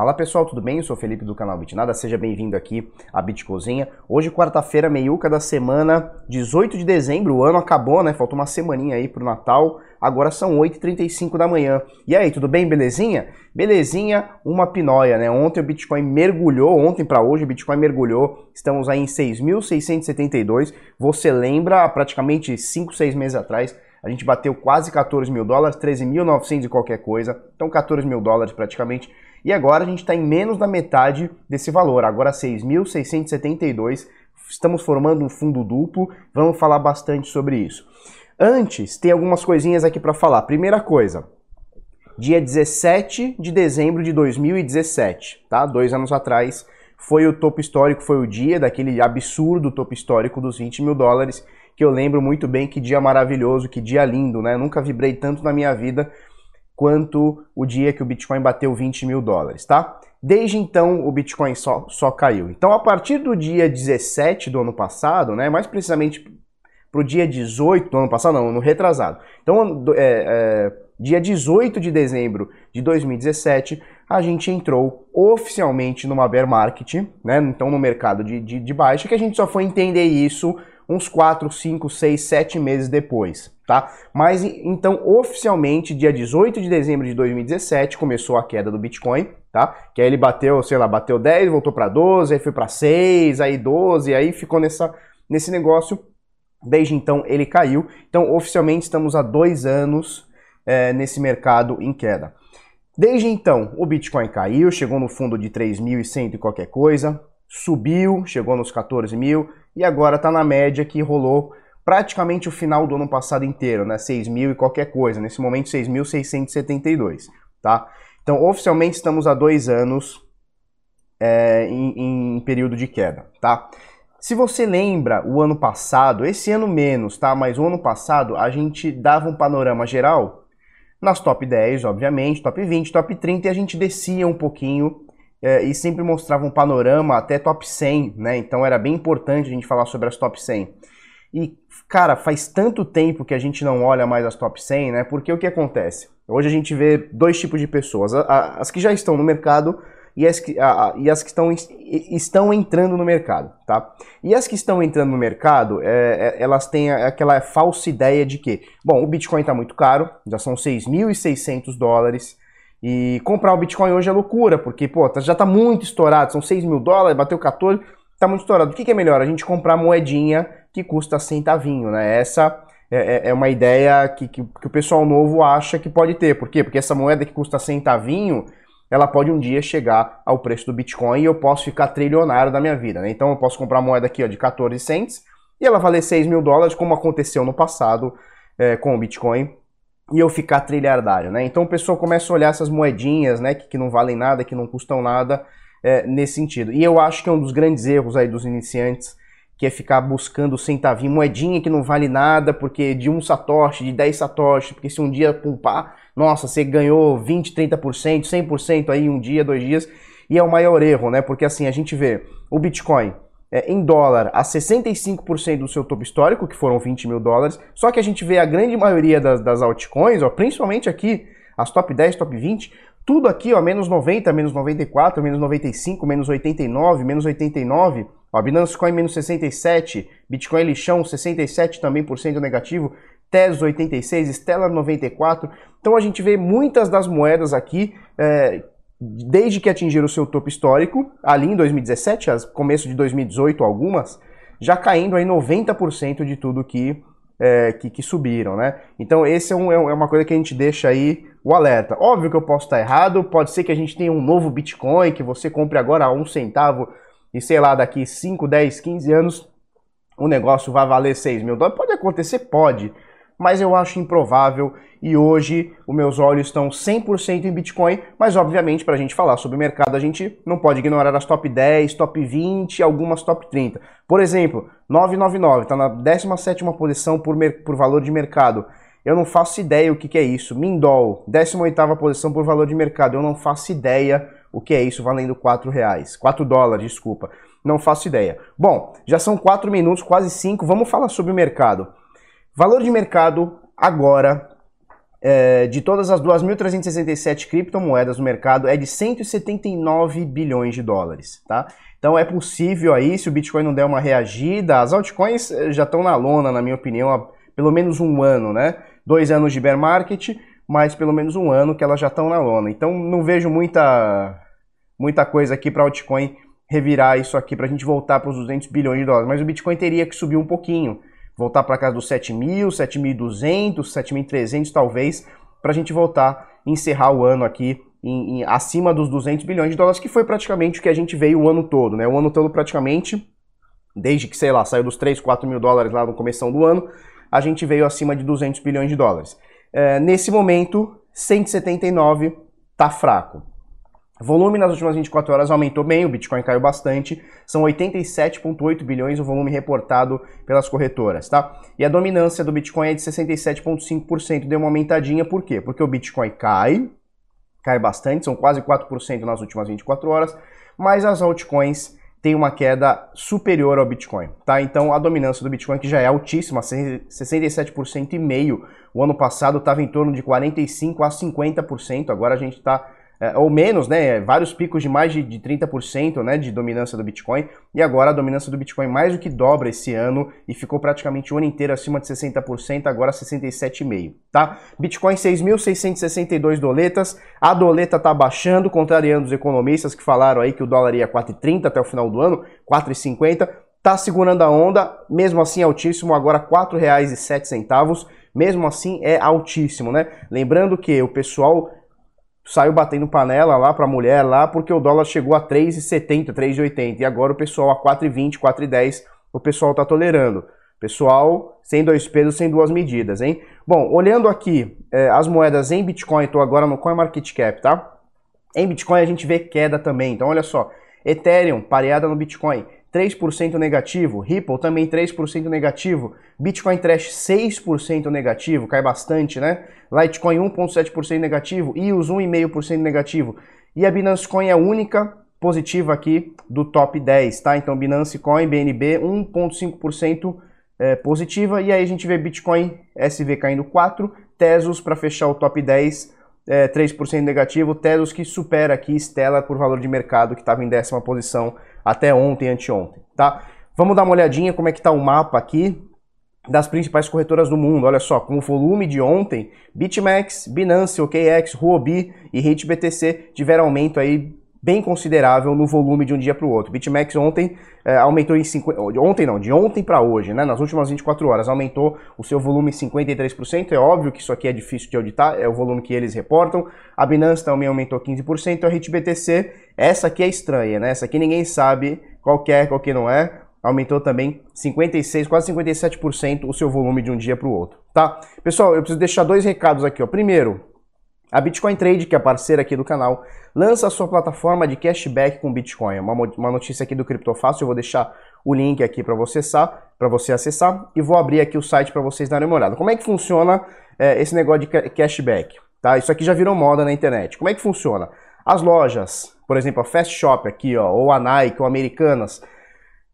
Fala pessoal, tudo bem? Eu sou o Felipe do canal Bitnada, seja bem-vindo aqui à Bitcozinha. Hoje, quarta-feira, meiuca da semana, 18 de dezembro, o ano acabou, né? Faltou uma semaninha aí pro Natal, agora são 8h35 da manhã. E aí, tudo bem? Belezinha? Belezinha, uma pinóia, né? Ontem o Bitcoin mergulhou, ontem para hoje o Bitcoin mergulhou, estamos aí em 6.672. Você lembra, praticamente 5, 6 meses atrás, a gente bateu quase 14 mil dólares, 13.900 e qualquer coisa, então 14 mil dólares praticamente. E agora a gente está em menos da metade desse valor, agora 6.672. Estamos formando um fundo duplo, vamos falar bastante sobre isso. Antes, tem algumas coisinhas aqui para falar. Primeira coisa, dia 17 de dezembro de 2017, tá? Dois anos atrás, foi o topo histórico, foi o dia daquele absurdo topo histórico dos 20 mil dólares, que eu lembro muito bem que dia maravilhoso, que dia lindo, né? nunca vibrei tanto na minha vida quanto o dia que o Bitcoin bateu 20 mil dólares, tá? Desde então o Bitcoin só, só caiu. Então a partir do dia 17 do ano passado, né, mais precisamente para o dia 18 do ano passado, não, no retrasado. Então, é, é, dia 18 de dezembro de 2017, a gente entrou oficialmente numa bear market, né? Então no mercado de, de, de baixa, que a gente só foi entender isso uns 4, 5, 6, 7 meses depois, tá? Mas então, oficialmente, dia 18 de dezembro de 2017, começou a queda do Bitcoin, tá? Que aí ele bateu, sei lá, bateu 10, voltou para 12, aí foi para 6, aí 12, aí ficou nessa, nesse negócio. Desde então, ele caiu. Então, oficialmente, estamos há dois anos é, nesse mercado em queda. Desde então, o Bitcoin caiu, chegou no fundo de 3.100 e qualquer coisa, subiu, chegou nos 14 mil, e agora está na média que rolou praticamente o final do ano passado inteiro, né? 6 mil e qualquer coisa. Nesse momento, 6.672, tá? Então, oficialmente, estamos há dois anos é, em, em período de queda, tá? Se você lembra o ano passado, esse ano menos, tá? Mas o ano passado a gente dava um panorama geral nas top 10, obviamente, top 20, top 30 e a gente descia um pouquinho é, e sempre mostrava um panorama até top 100, né? Então era bem importante a gente falar sobre as top 100. E, cara, faz tanto tempo que a gente não olha mais as top 100, né? Porque o que acontece? Hoje a gente vê dois tipos de pessoas: as que já estão no mercado e as que, a, e as que estão, estão entrando no mercado, tá? E as que estão entrando no mercado, é, é, elas têm aquela falsa ideia de que, bom, o Bitcoin está muito caro, já são 6.600 dólares, e comprar o Bitcoin hoje é loucura, porque, pô, tá, já tá muito estourado, são 6 mil dólares, bateu 14, tá muito estourado. O que, que é melhor? A gente comprar moedinha que custa centavinho, né? Essa é, é, é uma ideia que, que, que, o pessoal novo acha que pode ter. Por quê? Porque essa moeda que custa centavinho, ela pode um dia chegar ao preço do Bitcoin e eu posso ficar trilionário da minha vida, né? Então eu posso comprar moeda aqui ó, de 14 cents e ela valer 6 mil dólares, como aconteceu no passado é, com o Bitcoin e eu ficar trilhardário, né? Então o pessoal começa a olhar essas moedinhas, né, que, que não valem nada, que não custam nada, é, nesse sentido. E eu acho que é um dos grandes erros aí dos iniciantes, que é ficar buscando centavinho, moedinha que não vale nada, porque de um satoshi, de 10 satoshi, porque se um dia pumpar, nossa, você ganhou 20, 30%, 100% aí um dia, dois dias, e é o maior erro, né? Porque assim, a gente vê o Bitcoin, é, em dólar a 65% do seu topo histórico, que foram 20 mil dólares. Só que a gente vê a grande maioria das, das altcoins, ó, principalmente aqui, as top 10, top 20, tudo aqui, ó, menos 90, menos 94, menos 95, menos 89, menos 89, ó, Binance Coin menos 67, Bitcoin lixão 67 também por cento negativo, Tezos 86, Stellar 94. Então a gente vê muitas das moedas aqui é, desde que atingiram o seu topo histórico, ali em 2017, começo de 2018 algumas, já caindo aí 90% de tudo que, é, que, que, subiram, né? Então esse é, um, é, é uma coisa que a gente deixa aí o alerta. Óbvio que eu posso estar errado, pode ser que a gente tenha um novo Bitcoin, que você compre agora a um centavo e sei lá, daqui 5, 10, 15 anos o negócio vai valer 6 mil dólares. Pode acontecer? Pode mas eu acho improvável e hoje os meus olhos estão 100% em Bitcoin, mas obviamente para a gente falar sobre o mercado a gente não pode ignorar as top 10, top 20 algumas top 30. Por exemplo, 999 está na 17ª posição por, por valor de mercado. Eu não faço ideia o que, que é isso. Mindol, 18ª posição por valor de mercado. Eu não faço ideia o que é isso valendo 4 reais. 4 dólares, desculpa. Não faço ideia. Bom, já são 4 minutos, quase 5. Vamos falar sobre o mercado. Valor de mercado agora é, de todas as 2.367 criptomoedas no mercado é de 179 bilhões de dólares, tá? Então é possível aí, se o Bitcoin não der uma reagida, as altcoins eh, já estão na lona, na minha opinião, há pelo menos um ano, né? Dois anos de bear market, mas pelo menos um ano que elas já estão na lona. Então não vejo muita, muita coisa aqui para altcoin revirar isso aqui para a gente voltar para os 200 bilhões de dólares. Mas o Bitcoin teria que subir um pouquinho, voltar para casa dos 7.000, 7.200, 7.300 talvez, para a gente voltar e encerrar o ano aqui em, em, acima dos 200 bilhões de dólares, que foi praticamente o que a gente veio o ano todo, né? O ano todo praticamente, desde que, sei lá, saiu dos 3, 4 mil dólares lá no começo do ano, a gente veio acima de 200 bilhões de dólares. É, nesse momento, 179 tá fraco. Volume nas últimas 24 horas aumentou bem, o Bitcoin caiu bastante, são 87,8 bilhões o volume reportado pelas corretoras, tá? E a dominância do Bitcoin é de 67,5%, deu uma aumentadinha, por quê? Porque o Bitcoin cai, cai bastante, são quase 4% nas últimas 24 horas, mas as altcoins têm uma queda superior ao Bitcoin, tá? Então a dominância do Bitcoin, que já é altíssima, 67% e meio, o ano passado estava em torno de 45 a 50%, agora a gente está é, ou menos, né? Vários picos de mais de, de 30% né, de dominância do Bitcoin. E agora a dominância do Bitcoin mais do que dobra esse ano e ficou praticamente o ano inteiro acima de 60%, agora 67,5%. Tá? Bitcoin 6.662 doletas. A doleta tá baixando, contrariando os economistas que falaram aí que o dólar ia 4,30 até o final do ano, 4,50. Tá segurando a onda, mesmo assim altíssimo, agora R$ 4,07. Mesmo assim é altíssimo, né? Lembrando que o pessoal saiu batendo panela lá para a mulher lá, porque o dólar chegou a 3,70, 3,80 e agora o pessoal a 4,20, 4,10, o pessoal tá tolerando. Pessoal, sem dois pesos, sem duas medidas, hein? Bom, olhando aqui é, as moedas em Bitcoin, estou agora no CoinMarketCap, tá? Em Bitcoin a gente vê queda também, então olha só, Ethereum pareada no Bitcoin, 3% negativo, Ripple também 3% negativo, Bitcoin Trash 6% negativo, cai bastante, né? Litecoin 1.7% negativo, EOS 1,5% negativo. E a Binance Coin é a única positiva aqui do top 10, tá? Então Binance Coin, BNB 1.5% é, positiva e aí a gente vê Bitcoin SV caindo 4, Tesos para fechar o top 10 é, 3% negativo, Tesos que supera aqui Stellar por valor de mercado que estava em décima posição até ontem, anteontem, tá? Vamos dar uma olhadinha como é que tá o mapa aqui das principais corretoras do mundo. Olha só, com o volume de ontem, BitMEX, Binance, OKX, Huobi e HitBTC tiveram aumento aí bem considerável no volume de um dia para o outro. BitMEX ontem é, aumentou em 50, ontem não, de ontem para hoje, né? Nas últimas 24 horas aumentou o seu volume em 53%. É óbvio que isso aqui é difícil de auditar, é o volume que eles reportam. A Binance também aumentou 15%, a HitBTC, essa aqui é estranha, né? Essa aqui ninguém sabe qual é, qual que não é. Aumentou também 56, quase 57% o seu volume de um dia para o outro, tá? Pessoal, eu preciso deixar dois recados aqui, ó. Primeiro, a Bitcoin Trade, que é parceira aqui do canal, lança a sua plataforma de cashback com Bitcoin. É uma, uma notícia aqui do Criptofácil, eu vou deixar o link aqui para você acessar, você acessar e vou abrir aqui o site para vocês darem uma olhada. Como é que funciona é, esse negócio de cashback? Tá? Isso aqui já virou moda na internet. Como é que funciona? As lojas, por exemplo, a Fast Shop aqui, ó, ou a Nike, ou Americanas,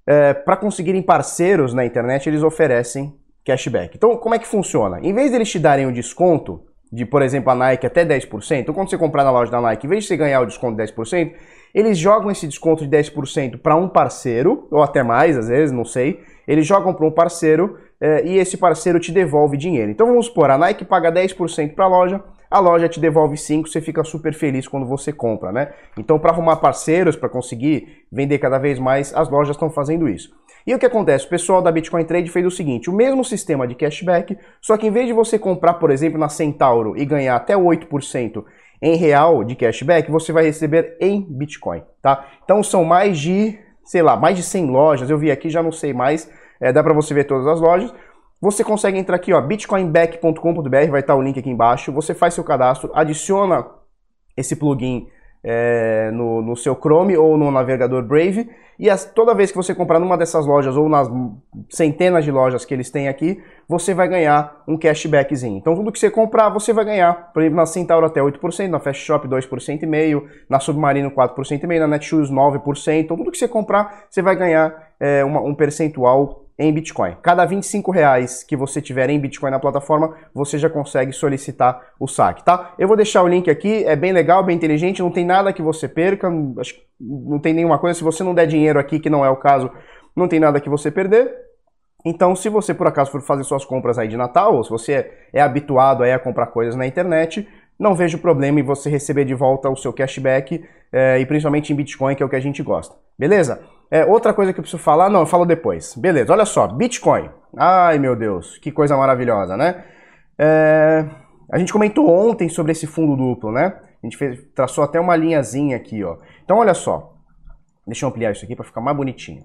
é, para conseguirem parceiros na internet, eles oferecem cashback. Então, como é que funciona? Em vez de eles te darem um desconto, de, por exemplo, a Nike até 10%, então quando você comprar na loja da Nike, em vez de você ganhar o desconto de 10%, eles jogam esse desconto de 10% para um parceiro, ou até mais, às vezes, não sei. Eles jogam para um parceiro é, e esse parceiro te devolve dinheiro. Então vamos supor, a Nike paga 10% para a loja, a loja te devolve 5, você fica super feliz quando você compra, né? Então para arrumar parceiros, para conseguir vender cada vez mais, as lojas estão fazendo isso. E o que acontece? O pessoal da Bitcoin Trade fez o seguinte: o mesmo sistema de cashback, só que em vez de você comprar, por exemplo, na Centauro e ganhar até 8% em real de cashback, você vai receber em Bitcoin, tá? Então são mais de, sei lá, mais de 100 lojas. Eu vi aqui, já não sei mais. É, dá para você ver todas as lojas. Você consegue entrar aqui, ó, bitcoinback.com.br, vai estar o link aqui embaixo. Você faz seu cadastro, adiciona esse plugin é, no, no, seu Chrome ou no navegador Brave. E as, toda vez que você comprar numa dessas lojas ou nas centenas de lojas que eles têm aqui, você vai ganhar um cashbackzinho. Então tudo que você comprar, você vai ganhar. Por exemplo, na Centauro até 8%, na Fast Shop 2,5%, na Submarino 4,5%, na Netshoes 9%. Então tudo que você comprar, você vai ganhar é, uma, um percentual em Bitcoin. Cada 25 reais que você tiver em Bitcoin na plataforma, você já consegue solicitar o saque, tá? Eu vou deixar o link aqui, é bem legal, bem inteligente, não tem nada que você perca, não tem nenhuma coisa, se você não der dinheiro aqui, que não é o caso, não tem nada que você perder. Então, se você por acaso for fazer suas compras aí de Natal, ou se você é, é habituado aí a comprar coisas na internet, não vejo problema em você receber de volta o seu cashback, é, e principalmente em Bitcoin, que é o que a gente gosta. Beleza? É, outra coisa que eu preciso falar, não, eu falo depois. Beleza, olha só, Bitcoin. Ai meu Deus, que coisa maravilhosa, né? É, a gente comentou ontem sobre esse fundo duplo, né? A gente fez, traçou até uma linhazinha aqui, ó. Então olha só, deixa eu ampliar isso aqui para ficar mais bonitinho,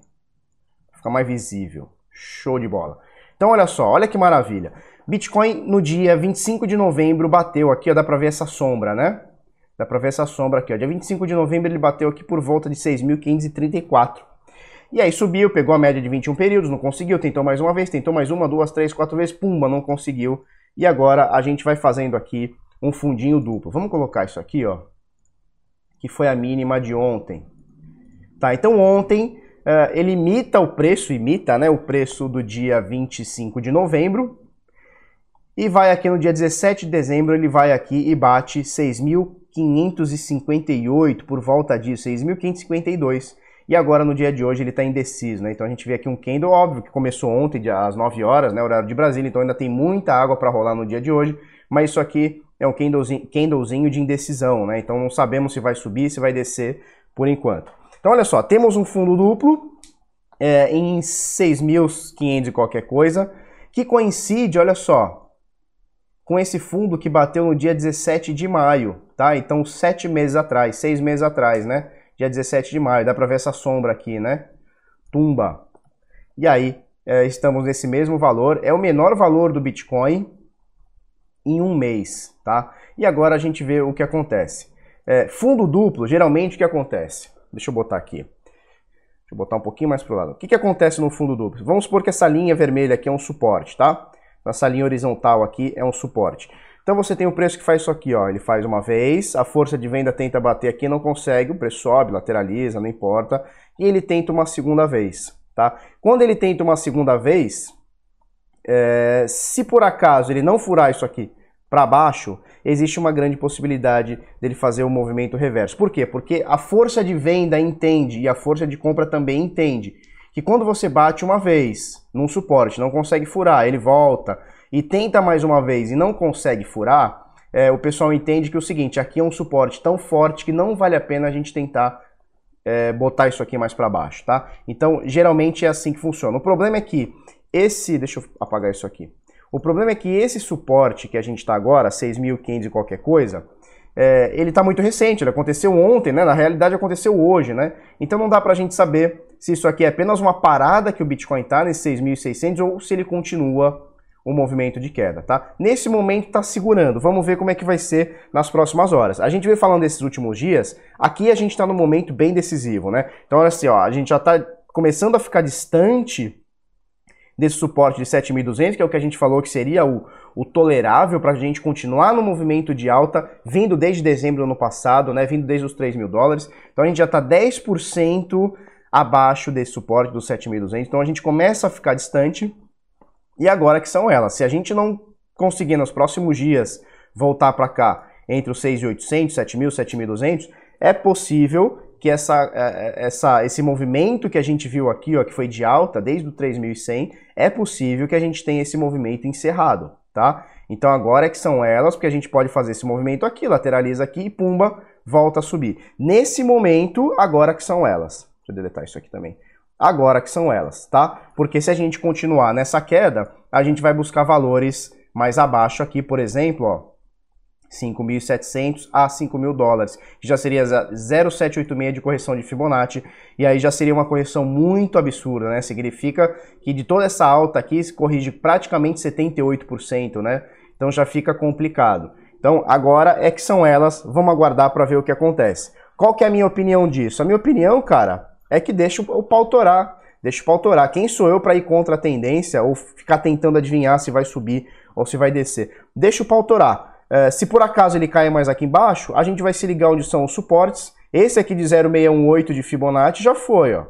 ficar mais visível. Show de bola. Então olha só, olha que maravilha. Bitcoin no dia 25 de novembro bateu aqui, ó, dá para ver essa sombra, né? Dá para ver essa sombra aqui, ó. Dia 25 de novembro ele bateu aqui por volta de 6.534. E aí subiu, pegou a média de 21 períodos, não conseguiu, tentou mais uma vez, tentou mais uma, duas, três, quatro vezes, pumba, não conseguiu. E agora a gente vai fazendo aqui um fundinho duplo. Vamos colocar isso aqui, ó, que foi a mínima de ontem. Tá, então ontem uh, ele imita o preço, imita, né, o preço do dia 25 de novembro. E vai aqui no dia 17 de dezembro, ele vai aqui e bate 6.558, por volta disso, 6.552 e agora no dia de hoje ele está indeciso, né? Então a gente vê aqui um candle óbvio que começou ontem às 9 horas, né, horário de Brasília, então ainda tem muita água para rolar no dia de hoje, mas isso aqui é um candlezinho, candlezinho de indecisão, né? Então não sabemos se vai subir, se vai descer por enquanto. Então olha só, temos um fundo duplo é, em 6.500 e qualquer coisa, que coincide, olha só, com esse fundo que bateu no dia 17 de maio, tá? Então sete meses atrás, seis meses atrás, né? Dia 17 de maio. Dá para ver essa sombra aqui, né? Tumba. E aí, é, estamos nesse mesmo valor. É o menor valor do Bitcoin em um mês, tá? E agora a gente vê o que acontece. É, fundo duplo, geralmente o que acontece? Deixa eu botar aqui. Deixa eu botar um pouquinho mais pro lado. O que, que acontece no fundo duplo? Vamos supor que essa linha vermelha aqui é um suporte, tá? Essa linha horizontal aqui é um suporte. Então você tem o preço que faz isso aqui, ó. Ele faz uma vez, a força de venda tenta bater aqui, não consegue, o preço sobe, lateraliza, não importa. E ele tenta uma segunda vez, tá? Quando ele tenta uma segunda vez, é, se por acaso ele não furar isso aqui para baixo, existe uma grande possibilidade dele fazer o um movimento reverso. Por quê? Porque a força de venda entende e a força de compra também entende que quando você bate uma vez num suporte, não consegue furar, ele volta, e tenta mais uma vez e não consegue furar, é, o pessoal entende que é o seguinte, aqui é um suporte tão forte que não vale a pena a gente tentar é, botar isso aqui mais para baixo, tá? Então, geralmente é assim que funciona. O problema é que esse, deixa eu apagar isso aqui. O problema é que esse suporte que a gente está agora, 6.500 e qualquer coisa, é, ele está muito recente, ele aconteceu ontem, né? Na realidade aconteceu hoje, né? Então não dá para a gente saber se isso aqui é apenas uma parada que o Bitcoin está nesse 6.600 ou se ele continua o movimento de queda, tá? Nesse momento está segurando. Vamos ver como é que vai ser nas próximas horas. A gente vem falando desses últimos dias. Aqui a gente está num momento bem decisivo, né? Então olha assim, ó, a gente já está começando a ficar distante desse suporte de 7.200, que é o que a gente falou que seria o, o tolerável para a gente continuar no movimento de alta, vindo desde dezembro do ano passado, né? Vindo desde os 3 mil dólares. Então a gente já está 10% abaixo desse suporte dos 7.200. Então a gente começa a ficar distante e agora que são elas. Se a gente não conseguir nos próximos dias voltar para cá entre os 6.800, 7.000, 7.200, é possível que essa, é, é, essa, esse movimento que a gente viu aqui, ó, que foi de alta desde o 3.100, é possível que a gente tenha esse movimento encerrado, tá? Então agora é que são elas, porque a gente pode fazer esse movimento aqui, lateraliza aqui e pumba, volta a subir. Nesse momento, agora que são elas. Deixa eu deletar isso aqui também agora que são elas, tá? Porque se a gente continuar nessa queda, a gente vai buscar valores mais abaixo aqui, por exemplo, ó, 5.700 a 5.000 dólares, que já seria 0,786 de correção de Fibonacci, e aí já seria uma correção muito absurda, né? Significa que de toda essa alta aqui se corrige praticamente 78%, né? Então já fica complicado. Então agora é que são elas, vamos aguardar para ver o que acontece. Qual que é a minha opinião disso? A minha opinião, cara, é que deixa o pau torar. Deixa o pau torar. Quem sou eu para ir contra a tendência ou ficar tentando adivinhar se vai subir ou se vai descer? Deixa o pau torar. É, se por acaso ele cair mais aqui embaixo, a gente vai se ligar onde são os suportes. Esse aqui de 0,618 de Fibonacci já foi, ó.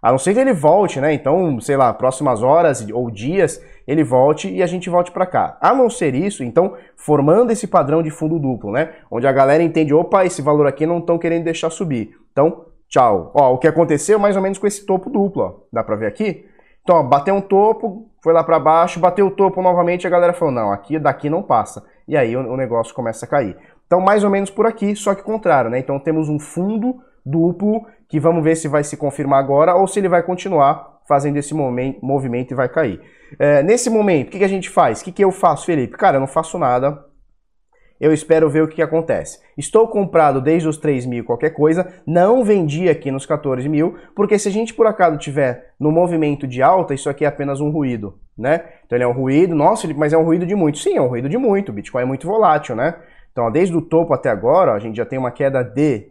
A não ser que ele volte, né? Então, sei lá, próximas horas ou dias, ele volte e a gente volte para cá. A não ser isso, então, formando esse padrão de fundo duplo, né? Onde a galera entende, opa, esse valor aqui não estão querendo deixar subir. Então, tchau. Ó, o que aconteceu mais ou menos com esse topo duplo, ó. Dá para ver aqui? Então, ó, bateu um topo, foi lá para baixo, bateu o topo novamente, a galera falou, não, aqui daqui não passa. E aí o, o negócio começa a cair. Então, mais ou menos por aqui, só que contrário, né? Então, temos um fundo duplo que vamos ver se vai se confirmar agora ou se ele vai continuar fazendo esse movimento e vai cair. É, nesse momento, o que, que, a gente faz? O que, que eu faço, Felipe? Cara, eu não faço nada. Eu espero ver o que, acontece. Estou comprado desde os 3 mil qualquer coisa, não vendi aqui nos 14 mil, porque se a gente por acaso tiver no movimento de alta, isso aqui é apenas um ruído, né? Então ele é um ruído, nossa, mas é um ruído de muito. Sim, é um ruído de muito, o Bitcoin é muito volátil, né? Então, desde o topo até agora, a gente já tem uma queda de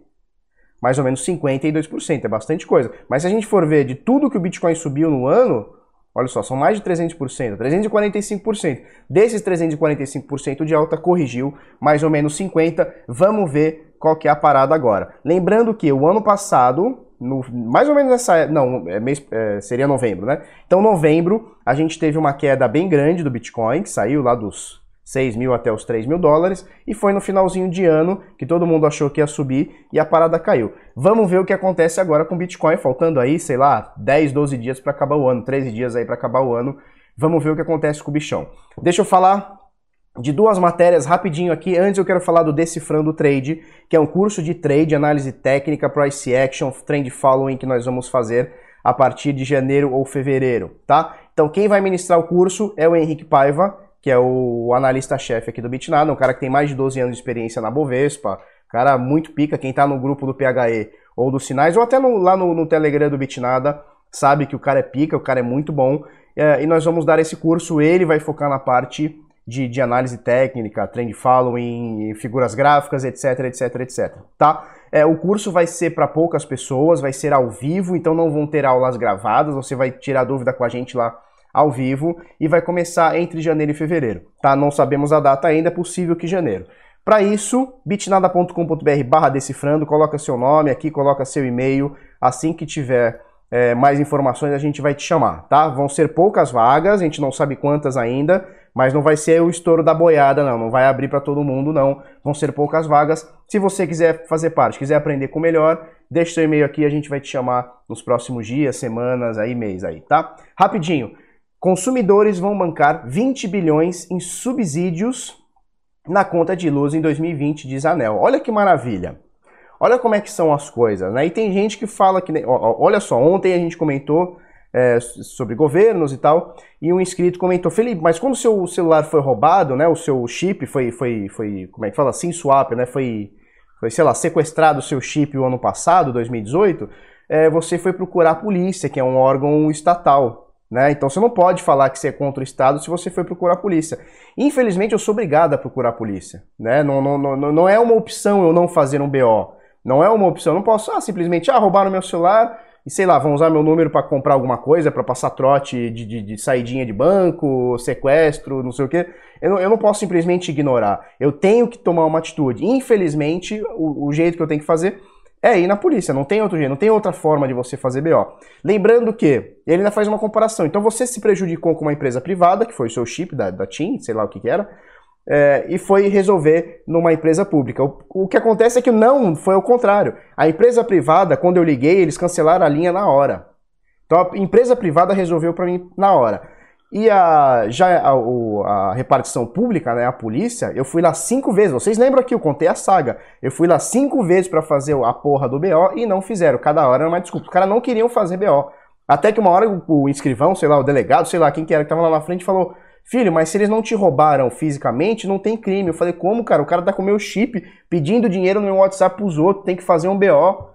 mais ou menos 52%, é bastante coisa. Mas se a gente for ver de tudo que o Bitcoin subiu no ano, olha só, são mais de 300%, 345%. Desses 345% de alta corrigiu mais ou menos 50%. Vamos ver qual que é a parada agora. Lembrando que o ano passado, no, mais ou menos nessa, não, é mês, é, seria novembro, né? Então novembro a gente teve uma queda bem grande do Bitcoin, que saiu lá dos 6 mil até os 3 mil dólares, e foi no finalzinho de ano que todo mundo achou que ia subir e a parada caiu. Vamos ver o que acontece agora com o Bitcoin, faltando aí, sei lá, 10, 12 dias para acabar o ano, 13 dias aí para acabar o ano. Vamos ver o que acontece com o bichão. Deixa eu falar de duas matérias rapidinho aqui. Antes eu quero falar do Decifrando Trade, que é um curso de trade, análise técnica, price action, trend following que nós vamos fazer a partir de janeiro ou fevereiro, tá? Então quem vai ministrar o curso é o Henrique Paiva, que é o analista-chefe aqui do Bitnado, um cara que tem mais de 12 anos de experiência na Bovespa, cara muito pica, quem tá no grupo do PHE ou dos Sinais, ou até no, lá no, no, Telegram do Bitnada, sabe que o cara é pica, o cara é muito bom, é, e nós vamos dar esse curso, ele vai focar na parte de, de análise técnica, trend following, figuras gráficas, etc, etc, etc, tá? É, o curso vai ser para poucas pessoas, vai ser ao vivo, então não vão ter aulas gravadas, você vai tirar dúvida com a gente lá ao vivo e vai começar entre janeiro e fevereiro, tá? Não sabemos a data ainda, é possível que janeiro. Para isso, bitnada.com.br barra decifrando, coloca seu nome aqui, coloca seu e-mail, assim que tiver é, mais informações a gente vai te chamar, tá? Vão ser poucas vagas, a gente não sabe quantas ainda, mas não vai ser o estouro da boiada, não, não vai abrir para todo mundo, não. Vão ser poucas vagas. Se você quiser fazer parte, quiser aprender com melhor, deixa seu e-mail aqui, a gente vai te chamar nos próximos dias, semanas, aí, mês aí, tá? Rapidinho, Consumidores vão bancar 20 bilhões em subsídios na conta de luz em 2020, diz Anel. Olha que maravilha. Olha como é que são as coisas, né? E tem gente que fala que... Olha só, ontem a gente comentou é, sobre governos e tal, e um inscrito comentou, Felipe, mas quando o seu celular foi roubado, né, o seu chip foi, foi, foi como é que fala, SIM swap, né, foi, foi, sei lá, sequestrado o seu chip o ano passado, 2018, é, você foi procurar a polícia, que é um órgão estatal, né? Então você não pode falar que você é contra o Estado se você foi procurar a polícia. Infelizmente eu sou obrigado a procurar a polícia. Né? Não, não, não, não é uma opção eu não fazer um BO. Não é uma opção. Eu não posso ah, simplesmente ah, roubaram meu celular e sei lá, vão usar meu número para comprar alguma coisa, para passar trote de, de, de, saidinha de banco, sequestro, não sei o quê. Eu não, eu não posso simplesmente ignorar. Eu tenho que tomar uma atitude. Infelizmente, o, o jeito que eu tenho que fazer é ir na polícia, não tem outro jeito, não tem outra forma de você fazer BO. Lembrando que ele ainda faz uma comparação. Então você se prejudicou com uma empresa privada, que foi o seu chip da, da TIM, sei lá o que, que era, é, e foi resolver numa empresa pública. O, o, que acontece é que não, foi o contrário. A empresa privada, quando eu liguei, eles cancelaram a linha na hora. Então a empresa privada resolveu para mim na hora. E a, já a, a, repartição pública, né, a polícia, eu fui lá cinco vezes. Vocês lembram que eu contei a saga? Eu fui lá cinco vezes para fazer a porra do BO e não fizeram. Cada hora era uma desculpa. Os caras não queriam fazer BO. Até que uma hora o, o inscrivão, sei lá, o delegado, sei lá quem que era que tava lá na frente, falou: Filho, mas se eles não te roubaram fisicamente, não tem crime. Eu falei: Como, cara? O cara tá com o meu chip pedindo dinheiro no meu WhatsApp pros outros, tem que fazer um BO.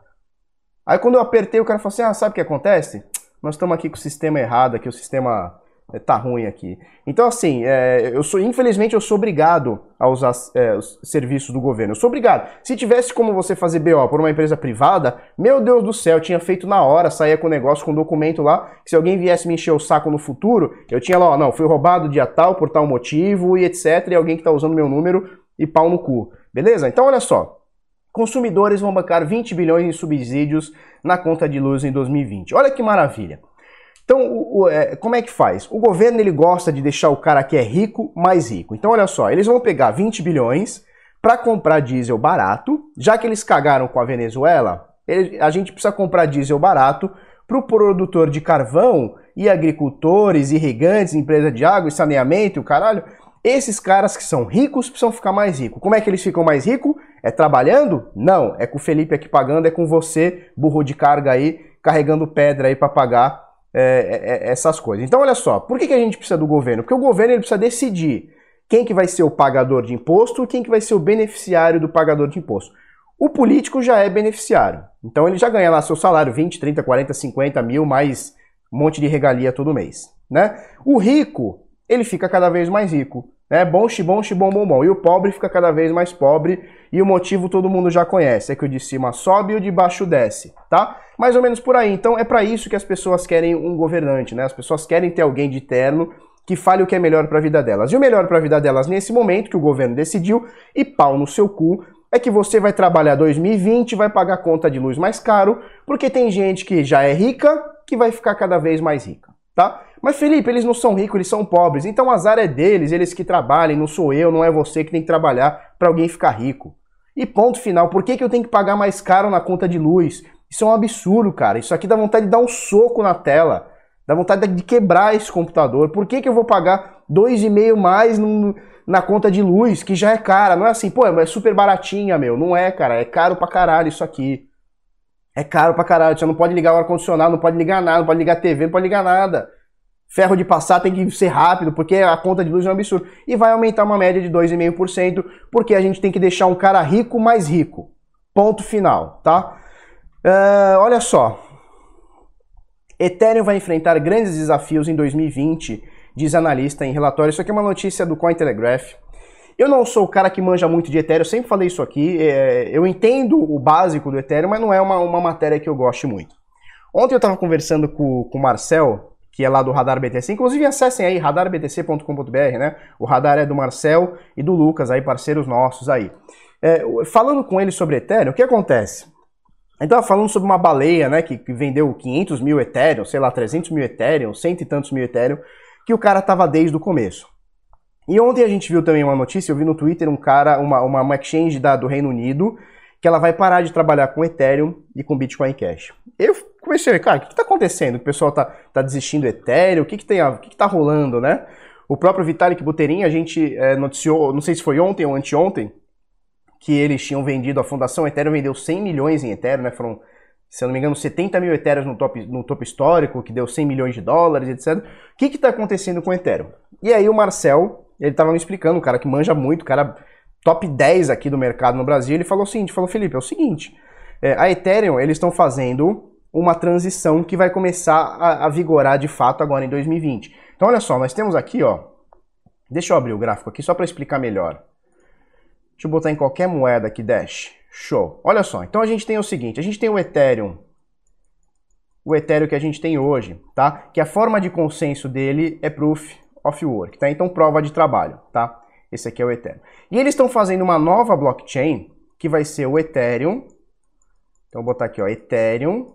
Aí quando eu apertei, o cara falou assim: Ah, sabe o que acontece? Nós estamos aqui com o sistema errado, aqui o sistema tá ruim aqui. Então, assim, é, eu sou, infelizmente, eu sou obrigado a usar é, os serviços do governo. Eu sou obrigado. Se tivesse como você fazer BO por uma empresa privada, meu Deus do céu, eu tinha feito na hora, saía com o negócio, com o documento lá, que se alguém viesse me encher o saco no futuro, eu tinha lá, ó, não, fui roubado dia tal, por tal motivo e etc, e alguém que tá usando meu número e pau no cu. Beleza? Então, olha só. consumidores vão bancar 20 bilhões em subsídios na conta de luz em 2020. Olha que maravilha. Então, o, o, é, como é que faz? O governo ele gosta de deixar o cara que é rico mais rico. Então, olha só, eles vão pegar 20 bilhões para comprar diesel barato, já que eles cagaram com a Venezuela, ele, a gente precisa comprar diesel barato para o produtor de carvão e agricultores, irrigantes, empresa de água e saneamento, o caralho. Esses caras que são ricos precisam ficar mais ricos. Como é que eles ficam mais ricos? É trabalhando? Não, é com o Felipe aqui pagando, é com você, burro de carga aí, carregando pedra aí para pagar é, é, é, essas coisas. Então, olha só, por que, que a gente precisa do governo? Porque o governo ele precisa decidir quem que vai ser o pagador de imposto e quem que vai ser o beneficiário do pagador de imposto. O político já é beneficiário, então ele já ganha lá seu salário, 20, 30, 40, 50 mil, mais um monte de regalia todo mês. Né? O rico, ele fica cada vez mais rico. Né? Bom, xibom, xibom, bom, bom. E o pobre fica cada vez mais pobre. E o motivo todo mundo já conhece. É que o de cima sobe e o de baixo desce. Tá? Mais ou menos por aí. Então é para isso que as pessoas querem um governante. Né? As pessoas querem ter alguém de terno que fale o que é melhor para a vida delas. E o melhor para a vida delas nesse momento que o governo decidiu, e pau no seu cu, é que você vai trabalhar 2020 e vai pagar conta de luz mais caro, porque tem gente que já é rica que vai ficar cada vez mais rica, tá? Mas Felipe, eles não são ricos, eles são pobres. Então o azar é deles, eles que trabalhem, não sou eu, não é você que tem que trabalhar para alguém ficar rico. E ponto final. Por que, que eu tenho que pagar mais caro na conta de luz? Isso é um absurdo, cara. Isso aqui dá vontade de dar um soco na tela. Dá vontade de quebrar esse computador. Por que, que eu vou pagar dois e meio mais num, na conta de luz, que já é cara? Não é assim, pô, é super baratinha, meu. Não é, cara. É caro pra caralho isso aqui. É caro pra caralho. Você não pode ligar o ar-condicionado, não pode ligar nada, não pode ligar a TV, não pode ligar nada ferro de passar tem que ser rápido, porque a conta de luz é um absurdo. E vai aumentar uma média de 2,5%, porque a gente tem que deixar um cara rico mais rico. Ponto final, tá? Uh, olha só. Ethereum vai enfrentar grandes desafios em 2020, diz analista em relatório. Isso aqui é uma notícia do Cointelegraph. Eu não sou o cara que manja muito de Ethereum, eu sempre falei isso aqui. É, eu entendo o básico do Ethereum, mas não é uma, uma matéria que eu goste muito. Ontem eu estava conversando com, com o Marcel, que é lá do Radar BTC. Inclusive acessem aí radarbtc.com.br, né? O radar é do Marcel e do Lucas, aí parceiros nossos aí. É, falando com ele sobre Ethereum, o que acontece? Estava falando sobre uma baleia, né, que, que, vendeu 500 mil Ethereum, sei lá, 300 mil Ethereum, cento e tantos mil Ethereum, que o cara tava desde o começo. E ontem a gente viu também uma notícia, eu vi no Twitter um cara, uma, uma, uma exchange da, do Reino Unido, que ela vai parar de trabalhar com Ethereum e com Bitcoin Cash. Eu comecei cara, o que está acontecendo? O pessoal está tá desistindo do Ethereum, o que, que tem, o que, está rolando, né? O próprio Vitalik Buterin, a gente é, noticiou, não sei se foi ontem ou anteontem, que eles tinham vendido, a Fundação Ethereum vendeu 100 milhões em Ethereum, né? Foram, se eu não me engano, 70 mil Ethereum no top, no top histórico, que deu 100 milhões de dólares, etc. O que está acontecendo com o Ethereum? E aí o Marcel, ele estava me explicando, um cara que manja muito, cara top 10 aqui do mercado no Brasil, ele falou o seguinte, falou, Felipe, é o seguinte, é, a Ethereum, eles estão fazendo uma transição que vai começar a, a, vigorar de fato agora em 2020. Então olha só, nós temos aqui, ó, deixa eu abrir o gráfico aqui só para explicar melhor. Deixa eu botar em qualquer moeda aqui, Dash. Show. Olha só, então a gente tem o seguinte, a gente tem o Ethereum, o Ethereum que a gente tem hoje, tá? Que a forma de consenso dele é Proof of Work, tá? Então prova de trabalho, tá? Esse aqui é o Ethereum. E eles estão fazendo uma nova blockchain que vai ser o Ethereum. Então vou botar aqui, ó, Ethereum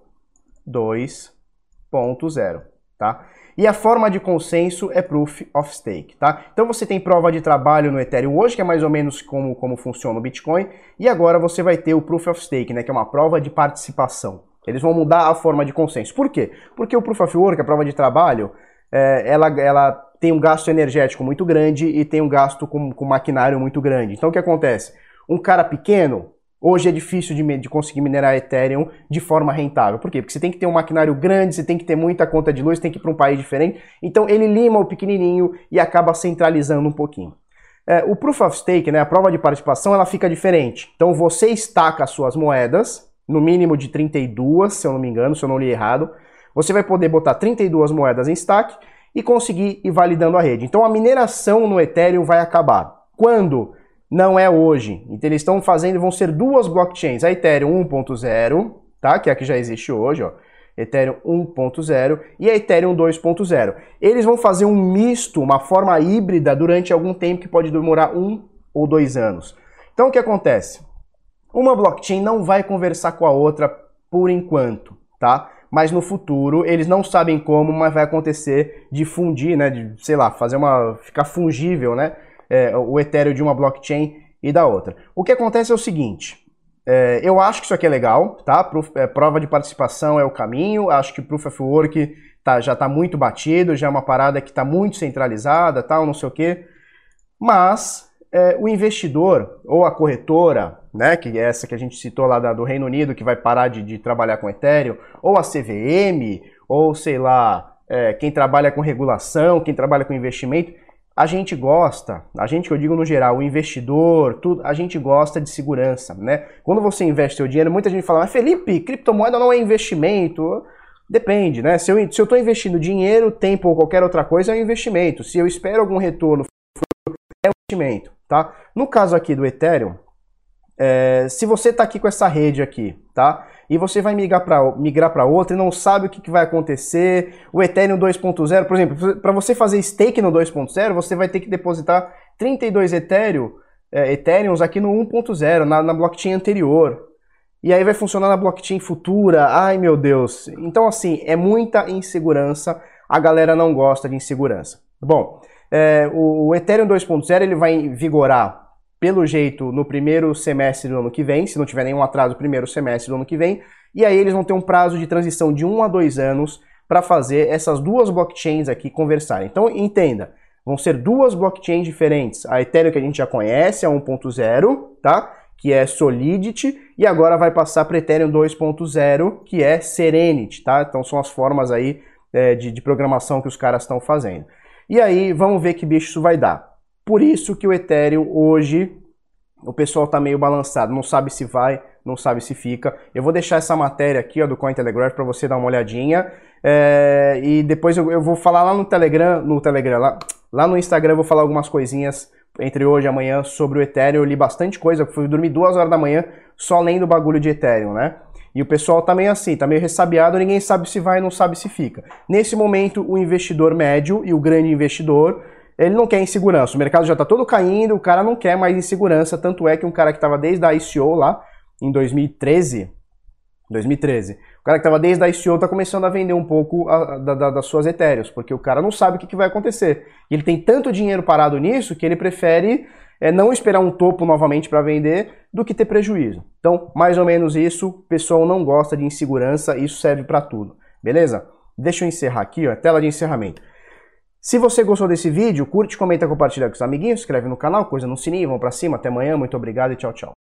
2.0, tá? E a forma de consenso é Proof of Stake, tá? Então você tem prova de trabalho no Ethereum hoje, que é mais ou menos como, como funciona o Bitcoin, e agora você vai ter o Proof of Stake, né, que é uma prova de participação. Eles vão mudar a forma de consenso. Por quê? Porque o Proof of Work, a prova de trabalho, é, ela, ela tem um gasto energético muito grande e tem um gasto com, com maquinário muito grande. Então o que acontece? Um cara pequeno, Hoje é difícil de, de, conseguir minerar Ethereum de forma rentável. Por quê? Porque você tem que ter um maquinário grande, você tem que ter muita conta de luz, tem que ir para um país diferente. Então ele lima o pequenininho e acaba centralizando um pouquinho. É, o Proof of Stake, né, a prova de participação, ela fica diferente. Então você estaca as suas moedas, no mínimo de 32, se eu não me engano, se eu não li errado. Você vai poder botar 32 moedas em stack e conseguir ir validando a rede. Então a mineração no Ethereum vai acabar. Quando? Não é hoje. Então eles estão fazendo, vão ser duas blockchains, a Ethereum 1.0, tá? Que é a que já existe hoje, ó. Ethereum 1.0 e a Ethereum 2.0. Eles vão fazer um misto, uma forma híbrida durante algum tempo que pode demorar um ou dois anos. Então o que acontece? Uma blockchain não vai conversar com a outra por enquanto, tá? Mas no futuro eles não sabem como, mas vai acontecer de fundir, né? De, sei lá, fazer uma. ficar fungível, né? É, o Ethereum de uma blockchain e da outra. O que acontece é o seguinte. É, eu acho que isso aqui é legal, tá? É, prova de participação é o caminho. Acho que Proof of Work tá, já está muito batido, já é uma parada que está muito centralizada, tal, não sei o quê. Mas é, o investidor ou a corretora, né, que é essa que a gente citou lá da, do Reino Unido, que vai parar de, de, trabalhar com Ethereum, ou a CVM, ou sei lá, é, quem trabalha com regulação, quem trabalha com investimento, a gente gosta, a gente que eu digo no geral, o investidor, tudo, a gente gosta de segurança, né? Quando você investe seu dinheiro, muita gente fala, mas Felipe, criptomoeda não é investimento. Depende, né? Se eu estou investindo dinheiro, tempo ou qualquer outra coisa, é um investimento. Se eu espero algum retorno, é um investimento, tá? No caso aqui do Ethereum, é, se você está aqui com essa rede aqui, tá? E você vai migrar para migrar para outra e não sabe o que, que vai acontecer, o Ethereum 2.0, por exemplo, para você fazer stake no 2.0, você vai ter que depositar 32 Ethereum, é, Ethereums aqui no 1.0, na, na blockchain anterior. E aí vai funcionar na blockchain futura. Ai meu Deus. Então, assim, é muita insegurança. A galera não gosta de insegurança. Bom, é, o, o Ethereum 2.0 ele vai vigorar pelo jeito, no primeiro semestre do ano que vem, se não tiver nenhum atraso, primeiro semestre do ano que vem, e aí eles vão ter um prazo de transição de um a dois anos para fazer essas duas blockchains aqui conversarem. Então, entenda, vão ser duas blockchains diferentes. A Ethereum que a gente já conhece, a 1.0, tá? Que é Solidity, e agora vai passar para Ethereum 2.0, que é Serenity, tá? Então são as formas aí é, de, de programação que os caras estão fazendo. E aí, vamos ver que bicho isso vai dar. Por isso que o Ethereum hoje o pessoal tá meio balançado, não sabe se vai, não sabe se fica. Eu vou deixar essa matéria aqui ó, do Cointelegraph para você dar uma olhadinha. É, e depois eu, eu, vou falar lá no Telegram, no Telegram, lá, lá no Instagram eu vou falar algumas coisinhas entre hoje e amanhã sobre o Ethereum. Eu li bastante coisa, fui dormir duas horas da manhã só lendo bagulho de Ethereum, né? E o pessoal tá meio assim, tá meio ressabiado, ninguém sabe se vai, não sabe se fica. Nesse momento, o investidor médio e o grande investidor ele não quer insegurança. O mercado já está todo caindo, o cara não quer mais insegurança. Tanto é que um cara que estava desde a ICO lá, em 2013, 2013, o cara que estava desde a ICO está começando a vender um pouco a, da, da, das suas etéreos, porque o cara não sabe o que, que, vai acontecer. E ele tem tanto dinheiro parado nisso que ele prefere é, não esperar um topo novamente para vender do que ter prejuízo. Então, mais ou menos isso, o pessoal não gosta de insegurança, isso serve para tudo. Beleza? Deixa eu encerrar aqui, ó, tela de encerramento. Se você gostou desse vídeo, curte, comenta, compartilha com os amiguinhos, inscreve no canal, coisa no sininho, vamos pra cima. Até amanhã, muito obrigado e tchau, tchau.